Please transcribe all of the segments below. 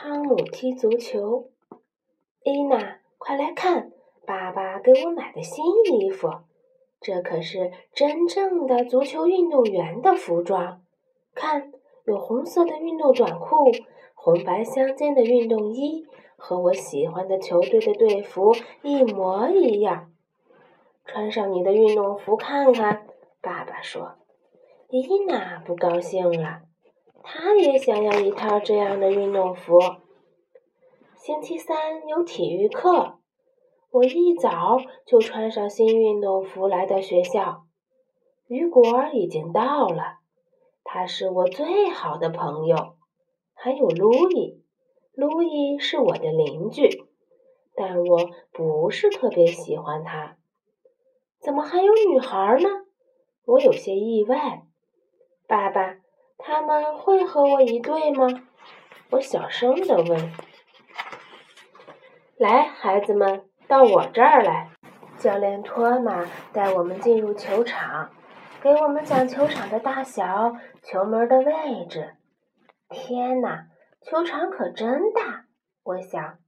汤姆踢足球。伊娜，快来看，爸爸给我买的新衣服，这可是真正的足球运动员的服装。看，有红色的运动短裤，红白相间的运动衣，和我喜欢的球队的队服一模一样。穿上你的运动服看看，爸爸说。伊娜不高兴了，他也想要一套这样的运动服。星期三有体育课，我一早就穿上新运动服来到学校。雨果已经到了，他是我最好的朋友。还有路易，路易是我的邻居，但我不是特别喜欢他。怎么还有女孩呢？我有些意外。爸爸，他们会和我一队吗？我小声的问。来，孩子们，到我这儿来。教练托马带我们进入球场，给我们讲球场的大小、球门的位置。天哪，球场可真大！我想。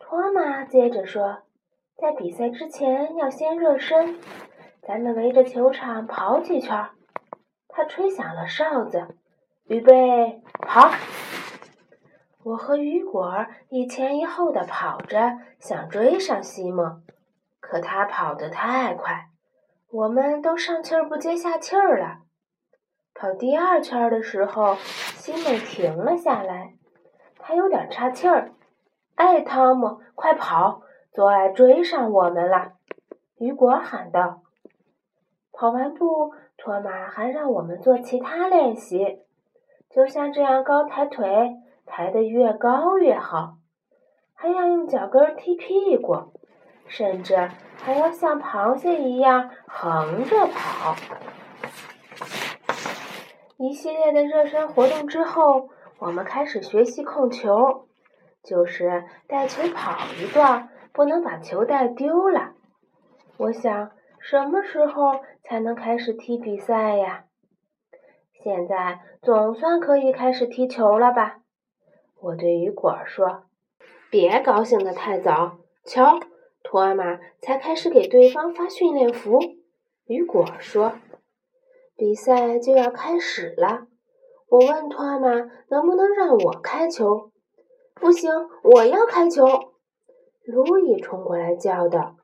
托马接着说，在比赛之前要先热身，咱们围着球场跑几圈。他吹响了哨子，预备跑！我和雨果一前一后的跑着，想追上西蒙，可他跑得太快，我们都上气儿不接下气儿了。跑第二圈的时候，西蒙停了下来，他有点岔气儿。哎，汤姆，快跑！左爱追上我们了！雨果喊道。跑完步。托马还让我们做其他练习，就像这样高抬腿，抬得越高越好；还要用脚跟踢屁股，甚至还要像螃蟹一样横着跑。一系列的热身活动之后，我们开始学习控球，就是带球跑一段，不能把球带丢了。我想。什么时候才能开始踢比赛呀？现在总算可以开始踢球了吧？我对雨果说：“别高兴得太早，瞧，托马才开始给对方发训练服。”雨果说：“比赛就要开始了。”我问托马：“能不能让我开球？”“不行，我要开球！”路易冲过来叫道。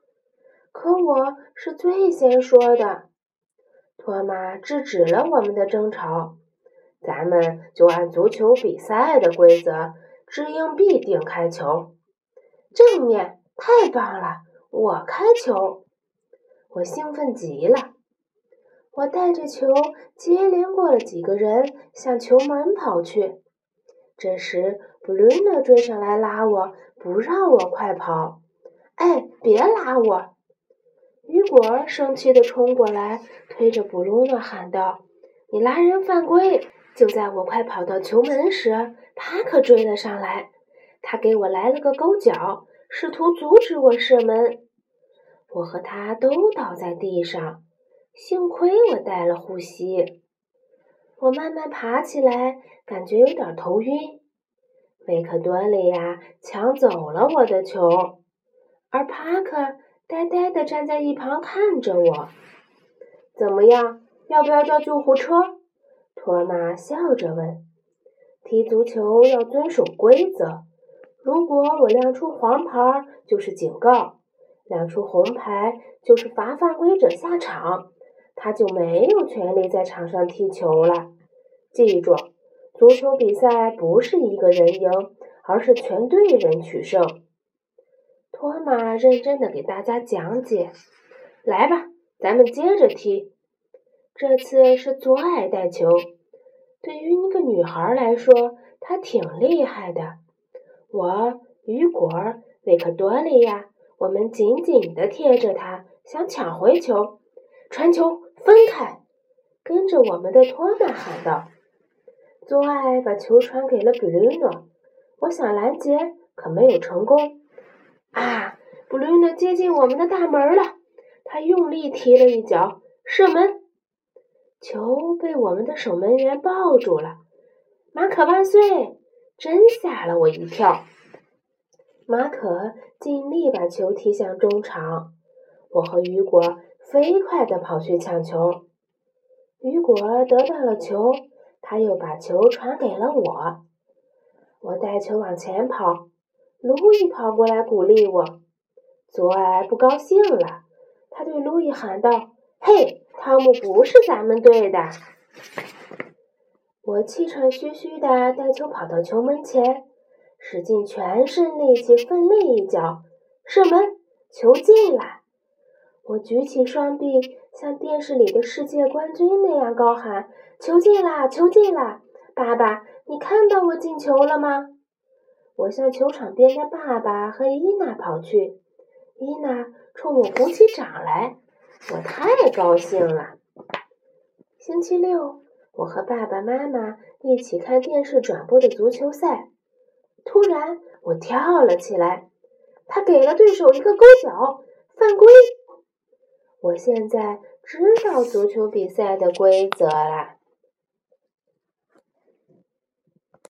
可我是最先说的，托马制止了我们的争吵。咱们就按足球比赛的规则，掷硬币定开球。正面，太棒了！我开球，我兴奋极了。我带着球接连过了几个人，向球门跑去。这时，布鲁诺追上来拉我，不让我快跑。哎，别拉我！雨果生气地冲过来，推着布鲁诺喊道：“你拉人犯规！”就在我快跑到球门时，他可追了上来。他给我来了个勾脚，试图阻止我射门。我和他都倒在地上，幸亏我带了护膝。我慢慢爬起来，感觉有点头晕。维克多利亚抢走了我的球，而帕克。呆呆地站在一旁看着我，怎么样？要不要叫救护车？托马笑着问。踢足球要遵守规则，如果我亮出黄牌就是警告，亮出红牌就是罚犯规者下场，他就没有权利在场上踢球了。记住，足球比赛不是一个人赢，而是全队人取胜。托马认真的给大家讲解：“来吧，咱们接着踢。这次是左爱带球。对于一个女孩来说，她挺厉害的。我、雨果、维克多利亚，我们紧紧的贴着她，想抢回球。传球，分开！跟着我们的托马喊道。左爱把球传给了布鲁诺，我想拦截，可没有成功。”啊！布鲁诺接近我们的大门了，他用力踢了一脚，射门，球被我们的守门员抱住了。马可万岁！真吓了我一跳。马可尽力把球踢向中场，我和雨果飞快地跑去抢球。雨果得到了球，他又把球传给了我。我带球往前跑，路易跑过来鼓励我。左耳不高兴了，他对路易喊道：“嘿，汤姆不是咱们队的。”我气喘吁吁地带球跑到球门前。使尽全身力气，奋力一脚，射门，球进了！我举起双臂，像电视里的世界冠军那样高喊：“球进啦，球进啦！爸爸，你看到我进球了吗？”我向球场边的爸爸和伊娜跑去，伊娜冲我鼓起掌来，我太高兴了。星期六，我和爸爸妈妈一起看电视转播的足球赛。突然，我跳了起来，他给了对手一个勾脚，犯规。我现在知道足球比赛的规则了。